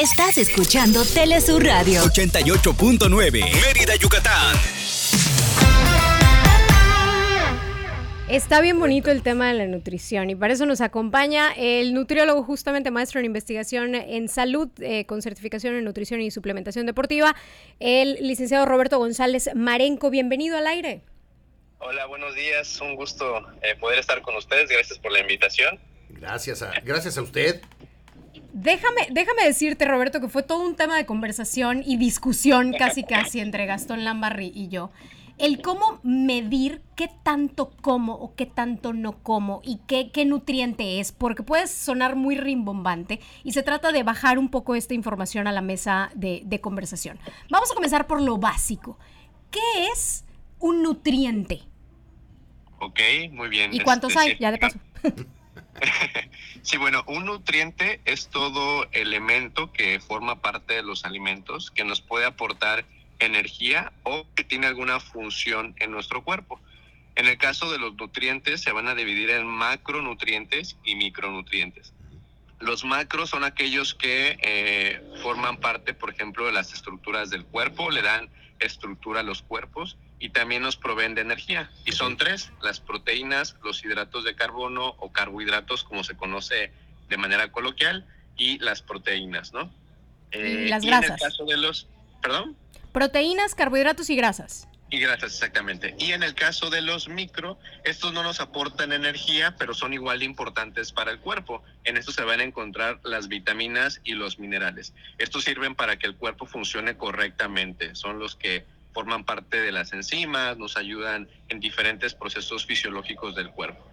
Estás escuchando Telesur Radio 88.9 Mérida, Yucatán. Está bien bonito el tema de la nutrición y para eso nos acompaña el nutriólogo, justamente maestro en investigación en salud, eh, con certificación en nutrición y suplementación deportiva, el licenciado Roberto González Marenco. Bienvenido al aire. Hola, buenos días. Un gusto eh, poder estar con ustedes. Gracias por la invitación. Gracias a, gracias a usted. Déjame, déjame decirte, Roberto, que fue todo un tema de conversación y discusión casi casi entre Gastón Lambarri y yo el cómo medir qué tanto como o qué tanto no como y qué, qué nutriente es, porque puede sonar muy rimbombante y se trata de bajar un poco esta información a la mesa de, conversación. Vamos a comenzar por lo básico. ¿Qué es un nutriente? Ok, muy bien. ¿Y cuántos este, hay? Ya de paso. Sí, bueno, un nutriente es todo elemento que forma parte de los alimentos que nos puede aportar energía o que tiene alguna función en nuestro cuerpo. En el caso de los nutrientes se van a dividir en macronutrientes y micronutrientes. Los macros son aquellos que eh, forman parte, por ejemplo, de las estructuras del cuerpo, le dan estructura a los cuerpos y también nos proveen de energía. Y son tres, las proteínas, los hidratos de carbono o carbohidratos, como se conoce de manera coloquial, y las proteínas, ¿no? Eh, las grasas. en el caso de los, perdón. Proteínas, carbohidratos y grasas. Y grasas, exactamente. Y en el caso de los micro, estos no nos aportan energía, pero son igual de importantes para el cuerpo. En esto se van a encontrar las vitaminas y los minerales. Estos sirven para que el cuerpo funcione correctamente. Son los que forman parte de las enzimas, nos ayudan en diferentes procesos fisiológicos del cuerpo.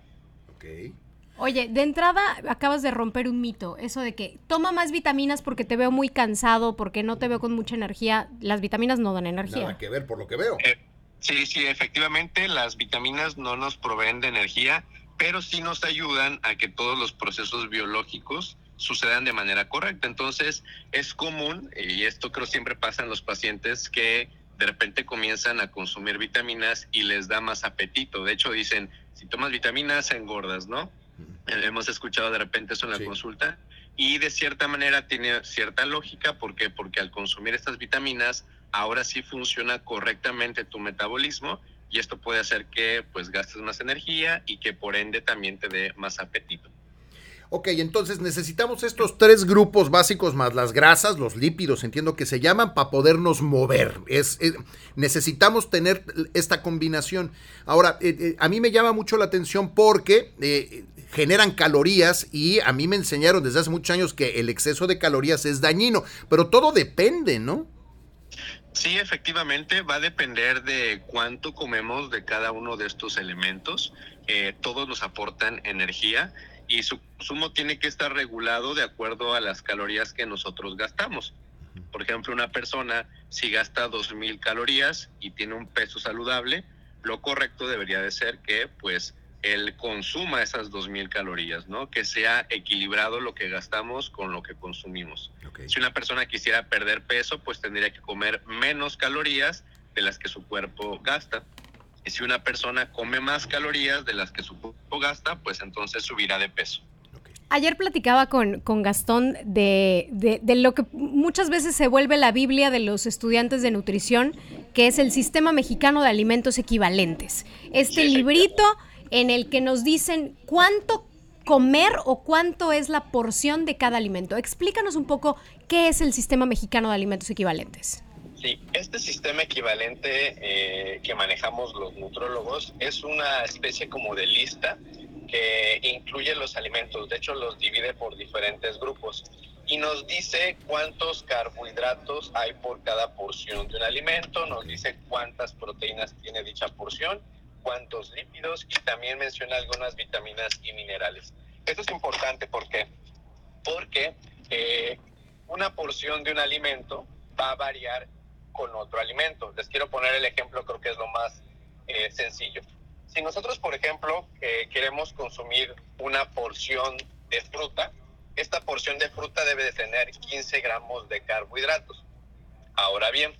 Okay. Oye, de entrada acabas de romper un mito, eso de que toma más vitaminas porque te veo muy cansado, porque no te veo con mucha energía. Las vitaminas no dan energía. Nada que ver por lo que veo. Eh, sí, sí, efectivamente las vitaminas no nos proveen de energía, pero sí nos ayudan a que todos los procesos biológicos sucedan de manera correcta. Entonces, es común, y esto creo siempre pasa en los pacientes, que de repente comienzan a consumir vitaminas y les da más apetito. De hecho, dicen, si tomas vitaminas, engordas, ¿no? Hemos escuchado de repente eso en la consulta y de cierta manera tiene cierta lógica. ¿Por qué? Porque al consumir estas vitaminas, ahora sí funciona correctamente tu metabolismo y esto puede hacer que pues gastes más energía y que por ende también te dé más apetito. Ok, entonces necesitamos estos tres grupos básicos más las grasas, los lípidos, entiendo que se llaman, para podernos mover. Es, necesitamos tener esta combinación. Ahora, eh, eh, a mí me llama mucho la atención porque eh, generan calorías y a mí me enseñaron desde hace muchos años que el exceso de calorías es dañino, pero todo depende, ¿no? Sí, efectivamente, va a depender de cuánto comemos de cada uno de estos elementos. Eh, todos nos aportan energía y su consumo tiene que estar regulado de acuerdo a las calorías que nosotros gastamos. Por ejemplo, una persona si gasta 2.000 calorías y tiene un peso saludable, lo correcto debería de ser que pues él consuma esas 2.000 calorías, ¿no? Que sea equilibrado lo que gastamos con lo que consumimos. Si una persona quisiera perder peso, pues tendría que comer menos calorías de las que su cuerpo gasta. Y si una persona come más calorías de las que su cuerpo gasta, pues entonces subirá de peso. Ayer platicaba con, con Gastón de, de, lo que muchas veces se vuelve la Biblia de los estudiantes de nutrición, que es el Sistema Mexicano de Alimentos Equivalentes. Este librito en el que nos dicen cuánto comer o cuánto es la porción de cada alimento. Explícanos un poco qué es el Sistema Mexicano de Alimentos Equivalentes. Este sistema equivalente eh, que manejamos los nutrólogos es una especie como de lista que incluye los alimentos, de hecho los divide por diferentes grupos y nos dice cuántos carbohidratos hay por cada porción de un alimento, nos dice cuántas proteínas tiene dicha porción cuantos lípidos y también menciona algunas vitaminas y minerales. Esto es importante porque porque eh, una porción de un alimento va a variar con otro alimento. Les quiero poner el ejemplo, creo que es lo más eh, sencillo. Si nosotros, por ejemplo, eh, queremos consumir una porción de fruta, esta porción de fruta debe de tener 15 gramos de carbohidratos. Ahora bien,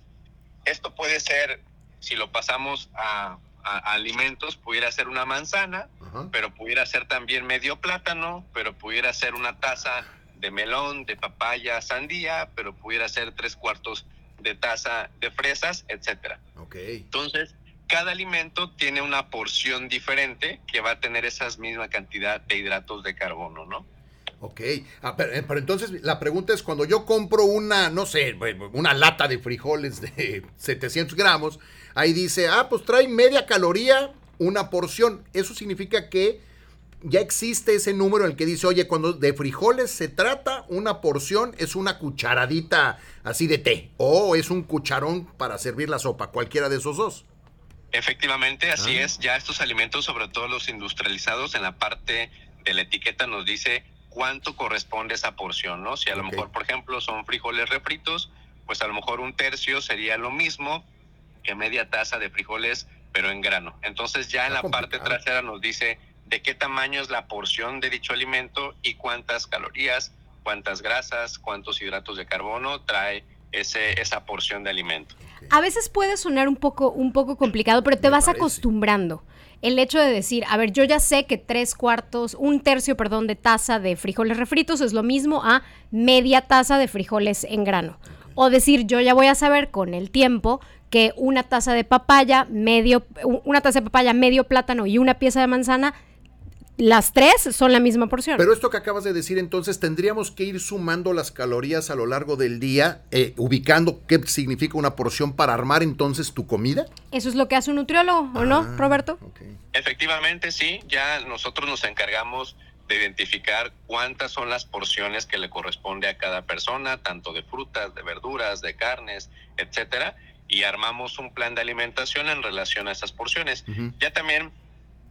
esto puede ser, si lo pasamos a alimentos, pudiera ser una manzana, pero pudiera ser también medio plátano, pero pudiera ser una taza de melón, de papaya, sandía, pero pudiera ser tres cuartos de taza de fresas, etcétera. Okay. Entonces, cada alimento tiene una porción diferente que va a tener esa misma cantidad de hidratos de carbono, ¿no? Ok, ah, pero, eh, pero, entonces la pregunta es, cuando yo compro una, no sé, una lata de frijoles de 700 gramos, ahí dice, ah, pues trae media caloría una porción. Eso significa que ya existe ese número en el que dice, oye, cuando de frijoles se trata, una porción es una cucharadita así de té o es un cucharón para servir la sopa, cualquiera de esos dos. Efectivamente, así ah. es. Ya estos alimentos, sobre todo los industrializados, en la parte de la etiqueta nos dice cuánto corresponde esa porción, ¿no? Si a lo mejor, por ejemplo, son frijoles refritos, pues a lo mejor un tercio sería lo mismo que media taza de frijoles, pero en grano. Entonces ya en la parte trasera nos dice de qué tamaño es la porción de dicho alimento y cuántas calorías, cuántas grasas, cuántos hidratos de carbono trae ese, esa porción de alimento. A veces puede sonar un poco, un poco complicado, pero te vas acostumbrando. El hecho de decir, a ver, yo ya sé que tres cuartos, un tercio, perdón, de taza de frijoles refritos es lo mismo a media taza de frijoles en grano. O decir, yo ya voy a saber con el tiempo que una taza de papaya, medio, una taza de papaya, medio plátano y una pieza de manzana las tres son la misma porción. Pero esto que acabas de decir, entonces, tendríamos que ir sumando las calorías a lo largo del día, eh, ubicando qué significa una porción para armar entonces tu comida. Eso es lo que hace un nutriólogo, ¿o no, ah, Roberto? Efectivamente, sí. Ya nosotros nos encargamos de identificar cuántas son las porciones que le corresponde a cada persona, tanto de frutas, de verduras, de carnes, etcétera, y armamos un plan de alimentación en relación a esas porciones. Ya también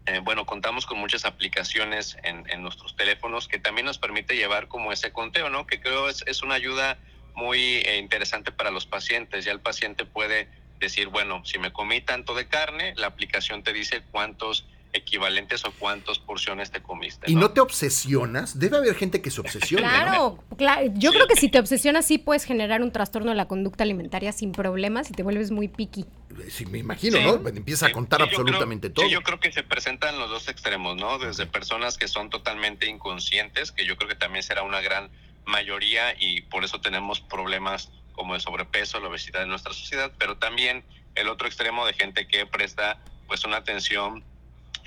eh, bueno, contamos con muchas aplicaciones en, nuestros teléfonos que también nos permite llevar como ese conteo, ¿no? Que creo es, es una ayuda muy eh, interesante para los pacientes. Ya el paciente puede decir, bueno, si me comí tanto de carne, la aplicación te dice cuántos equivalentes o cuántas porciones te comiste. ¿Y no te obsesionas? Debe haber gente que se obsesiona. Claro, claro. yo creo que si te obsesionas sí puedes generar un trastorno de la conducta alimentaria sin problemas y te vuelves muy picky. Sí, me imagino, ¿no? Empieza a contar absolutamente todo. Sí, yo creo que se presentan los dos extremos, ¿no? Desde personas que son totalmente inconscientes, que yo creo que también será una gran mayoría y por eso tenemos problemas como el sobrepeso, la obesidad en nuestra sociedad, pero también el otro extremo de gente que presta pues una atención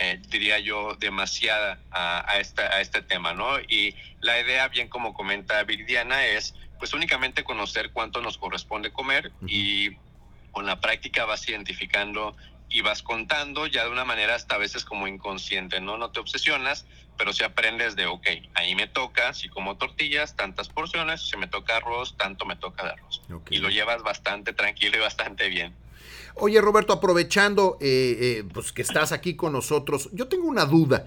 eh, diría yo, demasiada a, a, a este tema, ¿no? Y la idea, bien como comenta Viridiana, es pues únicamente conocer cuánto nos corresponde comer y con la práctica vas identificando y vas contando ya de una manera hasta a veces como inconsciente, ¿no? No te obsesionas, pero si aprendes de, ok, ahí me toca, si como tortillas, tantas porciones, si me toca arroz, tanto me toca de arroz. Y lo llevas bastante tranquilo y bastante bien. Oye, Roberto, aprovechando eh, eh, pues que estás aquí con nosotros, yo tengo una duda.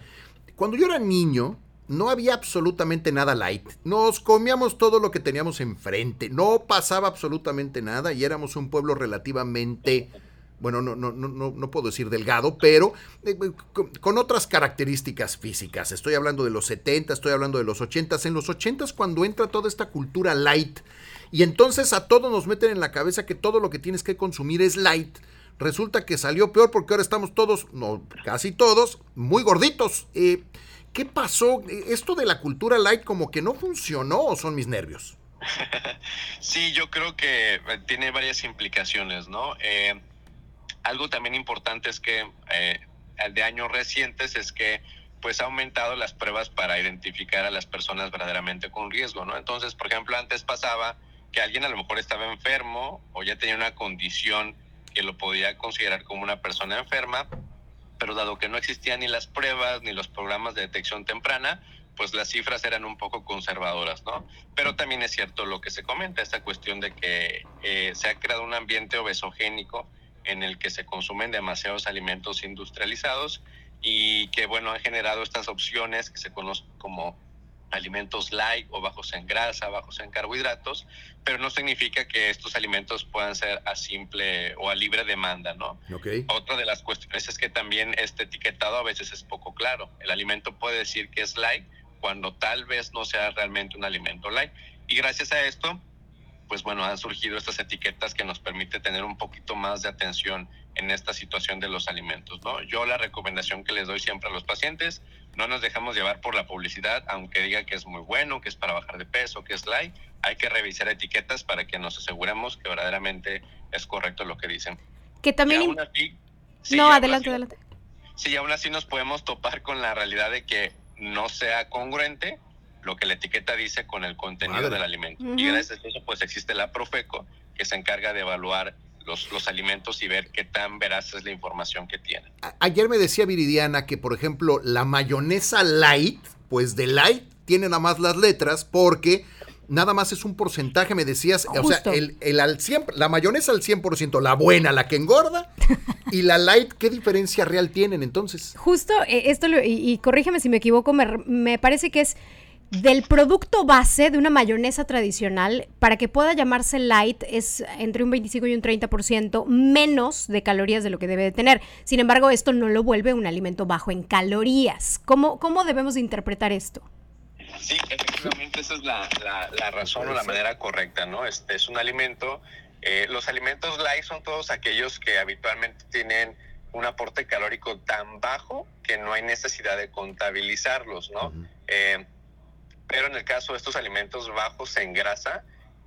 Cuando yo era niño, no había absolutamente nada light. Nos comíamos todo lo que teníamos enfrente. No pasaba absolutamente nada y éramos un pueblo relativamente, bueno, no, no, no, no puedo decir delgado, pero eh, con, con, otras características físicas. Estoy hablando de los 70, estoy hablando de los 80. En los 80 cuando entra toda esta cultura light y entonces a todos nos meten en la cabeza que todo lo que tienes que consumir es light. Resulta que salió peor porque ahora estamos todos, no, casi todos, muy gorditos. Eh, ¿Qué pasó? ¿Esto de la cultura light como que no funcionó o son mis nervios? Sí, yo creo que tiene varias implicaciones, ¿no? Eh, algo también importante es que eh, de años recientes es que pues ha aumentado las pruebas para identificar a las personas verdaderamente con riesgo, ¿no? Entonces, por ejemplo, antes pasaba que alguien a lo mejor estaba enfermo o ya tenía una condición que lo podía considerar como una persona enferma, pero dado que no existían ni las pruebas ni los programas de detección temprana, pues las cifras eran un poco conservadoras, ¿no? Pero también es cierto lo que se comenta, esta cuestión de que eh, se ha creado un ambiente obesogénico en el que se consumen demasiados alimentos industrializados y que, bueno, han generado estas opciones que se conocen como alimentos light o bajos en grasa, bajos en carbohidratos, pero no significa que estos alimentos puedan ser a simple o a libre demanda, ¿no? Okay. Otra de las cuestiones es que también este etiquetado a veces es poco claro. El alimento puede decir que es light cuando tal vez no sea realmente un alimento light. Y gracias a esto, pues bueno, han surgido estas etiquetas que nos permite tener un poquito más de atención en esta situación de los alimentos, ¿no? Yo la recomendación que les doy siempre a los pacientes, no nos dejamos llevar por la publicidad, aunque diga que es muy bueno, que es para bajar de peso, que es light, hay que revisar etiquetas para que nos aseguremos que verdaderamente es correcto lo que dicen. Que también... Y aún así- sí, no, aún adelante, así- adelante. Sí, aún así nos podemos topar con la realidad de que no sea congruente lo que la etiqueta dice con el contenido Madre. del alimento. Y gracias a eso, pues existe la Profeco, que se encarga de evaluar los, los alimentos y ver qué tan veraz es la información que tienen. Ayer me decía Viridiana que, por ejemplo, la mayonesa light, pues de light tiene nada más las letras porque nada más es un porcentaje, me decías, o sea, el, el al 100, la mayonesa al 100%, la buena, la que engorda, y la light, ¿qué diferencia real tienen entonces? Justo eh, esto, lo- y, y corrígeme si me equivoco, me, me parece que es del producto base de una mayonesa tradicional, para que pueda llamarse light, es entre un 25 y un 30% menos de calorías de lo que debe de tener. Sin embargo, esto no lo vuelve un alimento bajo en calorías. ¿Cómo, cómo debemos de interpretar esto? Sí, efectivamente esa es la, la- la razón o la manera correcta, ¿no? Este es un alimento. eh, los alimentos light son todos aquellos que habitualmente tienen un aporte calórico tan bajo que no hay necesidad de contabilizarlos, ¿no? Eh, pero en el caso de estos alimentos bajos en grasa,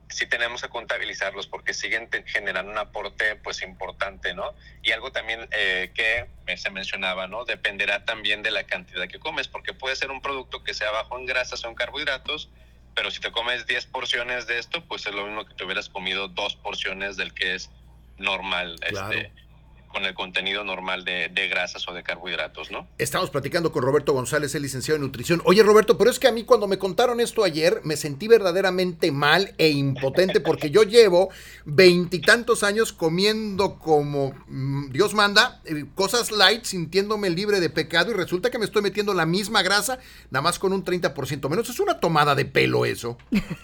sí tenemos que contabilizarlos porque siguen generando un aporte pues importante, ¿no? Y algo también eh, que se mencionaba, ¿no? Dependerá también de la cantidad que comes, porque puede ser un producto que sea bajo en grasas o en carbohidratos, pero si te comes 10 porciones de esto, pues es lo mismo que te hubieras comido dos porciones del que es normal, Claro. este, con el contenido normal de, de grasas o de carbohidratos, ¿no? Estamos platicando con Roberto González, el licenciado en nutrición. Oye, Roberto, pero es que a mí cuando me contaron esto ayer, me sentí verdaderamente mal e impotente porque yo llevo veintitantos años comiendo como mm, Dios manda, eh, cosas light, sintiéndome libre de pecado y resulta que me estoy metiendo la misma grasa, nada más con un 30% menos. Es una tomada de pelo eso.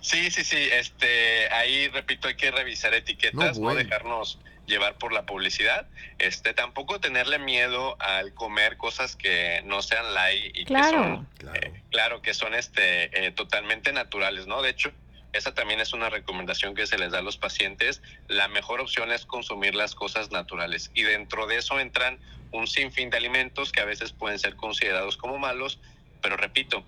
Sí, sí, sí. Este, ahí repito, hay que revisar etiquetas, No, dejarnos llevar por la publicidad. Este, tampoco tenerle miedo al comer cosas que no sean light y Claro. que son, Claro. eh, claro, que son este, eh, totalmente naturales, ¿no? De hecho, esa también es una recomendación que se les da a los pacientes. La mejor opción es consumir las cosas naturales y dentro de eso entran un sinfín de alimentos que a veces pueden ser considerados como malos, pero repito,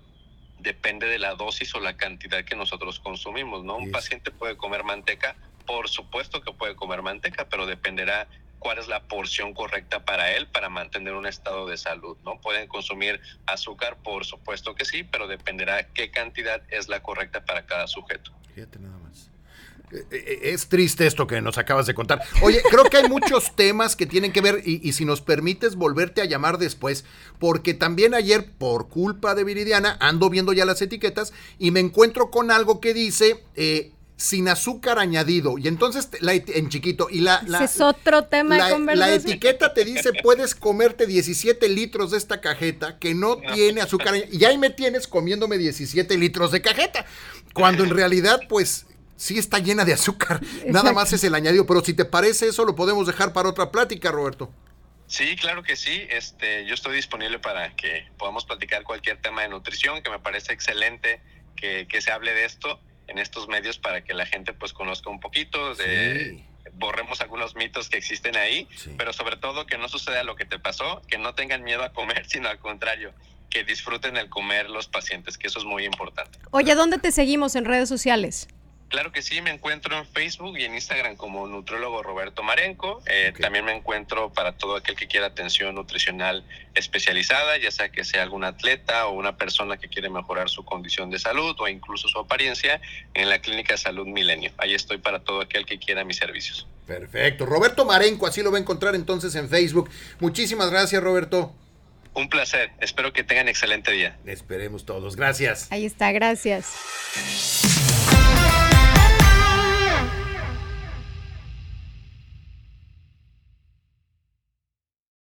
depende de la dosis o la cantidad que nosotros consumimos, ¿no? Un paciente puede comer manteca, por supuesto que puede comer manteca, pero dependerá cuál es la porción correcta para él para mantener un estado de salud, ¿no? Pueden consumir azúcar, por supuesto que sí, pero dependerá qué cantidad es la correcta para cada sujeto. Fíjate nada más. Eh, eh, Es triste esto que nos acabas de contar. Oye, creo que hay muchos temas que tienen que ver y, si nos permites volverte a llamar después, porque también ayer, por culpa de Viridiana, ando viendo ya las etiquetas y me encuentro con algo que dice eh, sin azúcar añadido. Y entonces, la en chiquito, y la... es otro tema la, de la etiqueta te dice puedes comerte 17 litros de esta cajeta que no tiene azúcar añadido. y ahí me tienes comiéndome 17 litros de cajeta cuando en realidad pues sí está llena de azúcar nada más es el añadido pero si te parece eso lo podemos dejar para otra plática Roberto Sí, claro que sí. Este, yo estoy disponible para que podamos platicar cualquier tema de nutrición, que me parece excelente que, que se hable de esto en estos medios para que la gente pues conozca un poquito de borremos algunos mitos que existen ahí, Sí. pero sobre todo que no suceda lo que te pasó, que no tengan miedo a comer, sino al contrario, que disfruten el comer los pacientes, que eso es muy importante. Oye, ¿dónde te seguimos en redes sociales? Claro que sí, me encuentro en Facebook y en Instagram como nutrólogo Roberto Marenco. Eh. También me encuentro para todo aquel que quiera atención nutricional especializada, ya sea que sea algún atleta o una persona que quiere mejorar su condición de salud o incluso su apariencia en la Clínica de Salud Milenio. Ahí estoy para todo aquel que quiera mis servicios. perfecto Roberto Marenco así lo va a encontrar entonces en Facebook muchísimas gracias Roberto Un placer, espero que tengan excelente día. esperemos todos gracias Ahí está, gracias.